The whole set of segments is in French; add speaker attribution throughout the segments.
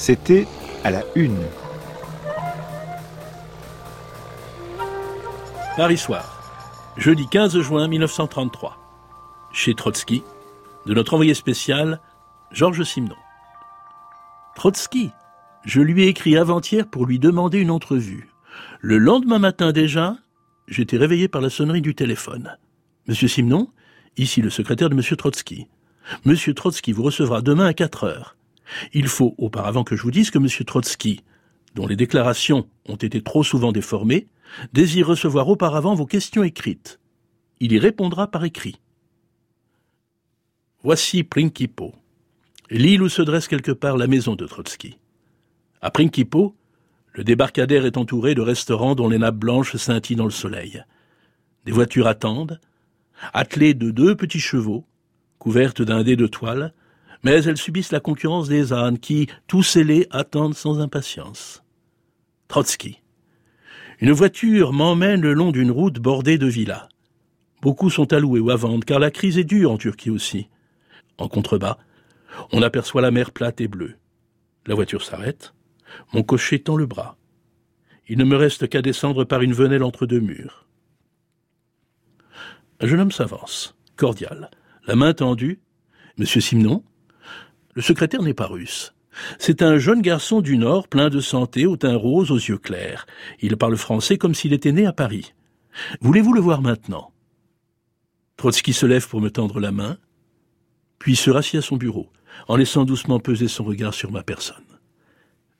Speaker 1: C'était à la une.
Speaker 2: Paris soir, jeudi 15 juin 1933, chez Trotsky, de notre envoyé spécial, Georges Simenon. Trotsky, je lui ai écrit avant-hier pour lui demander une entrevue. Le lendemain matin déjà, j'étais réveillé par la sonnerie du téléphone. Monsieur Simenon, ici le secrétaire de Monsieur Trotsky. Monsieur Trotsky vous recevra demain à 4 heures. Il faut auparavant que je vous dise que M. Trotsky, dont les déclarations ont été trop souvent déformées, désire recevoir auparavant vos questions écrites. Il y répondra par écrit. Voici Prinkipo, l'île où se dresse quelque part la maison de Trotsky. À Prinkipo, le débarcadère est entouré de restaurants dont les nappes blanches scintillent dans le soleil. Des voitures attendent, attelées de deux petits chevaux, couvertes d'un dé de toile, mais elles subissent la concurrence des ânes qui, tous scellés, attendent sans impatience. Trotsky. Une voiture m'emmène le long d'une route bordée de villas. Beaucoup sont à louer ou à vendre, car la crise est dure en Turquie aussi. En contrebas, on aperçoit la mer plate et bleue. La voiture s'arrête. Mon cocher tend le bras. Il ne me reste qu'à descendre par une venelle entre deux murs. Un jeune homme s'avance, cordial, la main tendue. Monsieur Simon le secrétaire n'est pas russe. C'est un jeune garçon du Nord, plein de santé, au teint rose, aux yeux clairs. Il parle français comme s'il était né à Paris. Voulez-vous le voir maintenant? Trotsky se lève pour me tendre la main, puis se rassit à son bureau, en laissant doucement peser son regard sur ma personne.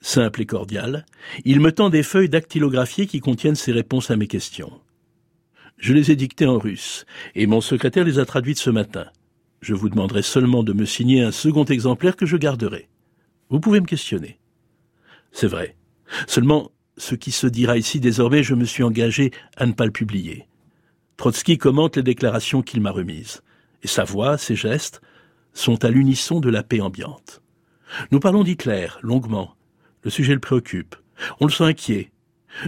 Speaker 2: Simple et cordial, il me tend des feuilles dactylographiées qui contiennent ses réponses à mes questions. Je les ai dictées en russe, et mon secrétaire les a traduites ce matin. Je vous demanderai seulement de me signer un second exemplaire que je garderai. Vous pouvez me questionner. C'est vrai. Seulement, ce qui se dira ici désormais, je me suis engagé à ne pas le publier. Trotsky commente les déclarations qu'il m'a remises, et sa voix, ses gestes, sont à l'unisson de la paix ambiante. Nous parlons d'Hitler, longuement. Le sujet le préoccupe. On le sent inquiet.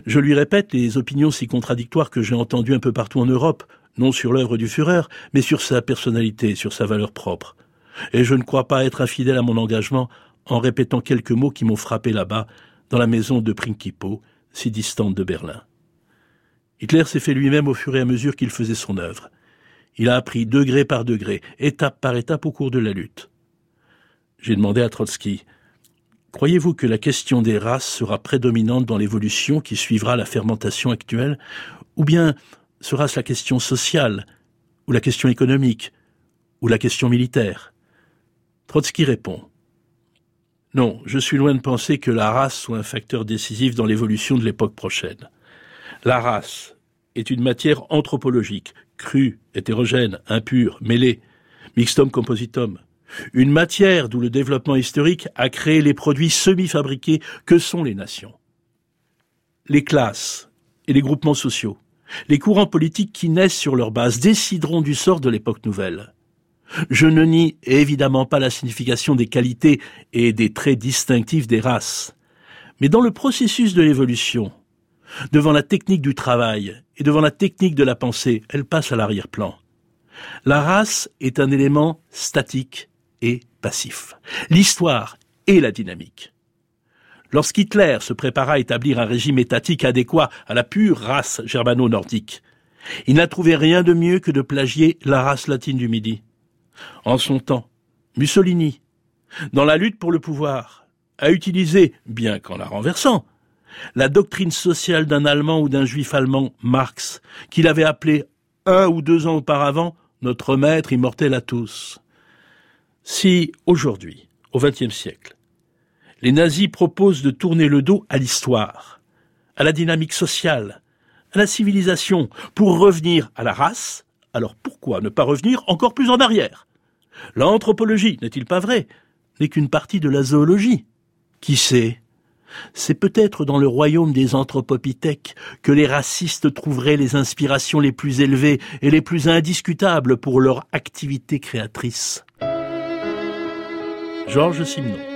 Speaker 2: Je lui répète les opinions si contradictoires que j'ai entendues un peu partout en Europe, non sur l'œuvre du Führer, mais sur sa personnalité, sur sa valeur propre. Et je ne crois pas être infidèle à mon engagement en répétant quelques mots qui m'ont frappé là-bas, dans la maison de Prinkipo, si distante de Berlin. Hitler s'est fait lui-même au fur et à mesure qu'il faisait son œuvre. Il a appris degré par degré, étape par étape au cours de la lutte. J'ai demandé à Trotsky Croyez-vous que la question des races sera prédominante dans l'évolution qui suivra la fermentation actuelle, ou bien sera-ce la question sociale, ou la question économique, ou la question militaire? Trotsky répond Non, je suis loin de penser que la race soit un facteur décisif dans l'évolution de l'époque prochaine. La race est une matière anthropologique, crue, hétérogène, impure, mêlée, mixtum compositum. Une matière d'où le développement historique a créé les produits semi-fabriqués que sont les nations. Les classes et les groupements sociaux les courants politiques qui naissent sur leur base décideront du sort de l'époque nouvelle. Je ne nie évidemment pas la signification des qualités et des traits distinctifs des races. Mais dans le processus de l'évolution, devant la technique du travail et devant la technique de la pensée, elle passe à l'arrière-plan. La race est un élément statique et passif. L'histoire est la dynamique. Lorsqu'Hitler se prépara à établir un régime étatique adéquat à la pure race germano-nordique, il n'a trouvé rien de mieux que de plagier la race latine du Midi. En son temps, Mussolini, dans la lutte pour le pouvoir, a utilisé, bien qu'en la renversant, la doctrine sociale d'un Allemand ou d'un Juif allemand, Marx, qu'il avait appelé un ou deux ans auparavant notre maître immortel à tous. Si, aujourd'hui, au XXe siècle, les nazis proposent de tourner le dos à l'histoire, à la dynamique sociale, à la civilisation, pour revenir à la race, alors pourquoi ne pas revenir encore plus en arrière? L'anthropologie, n'est-il pas vrai, n'est qu'une partie de la zoologie? Qui sait? C'est peut-être dans le royaume des anthropopithèques que les racistes trouveraient les inspirations les plus élevées et les plus indiscutables pour leur activité créatrice. Georges Simenon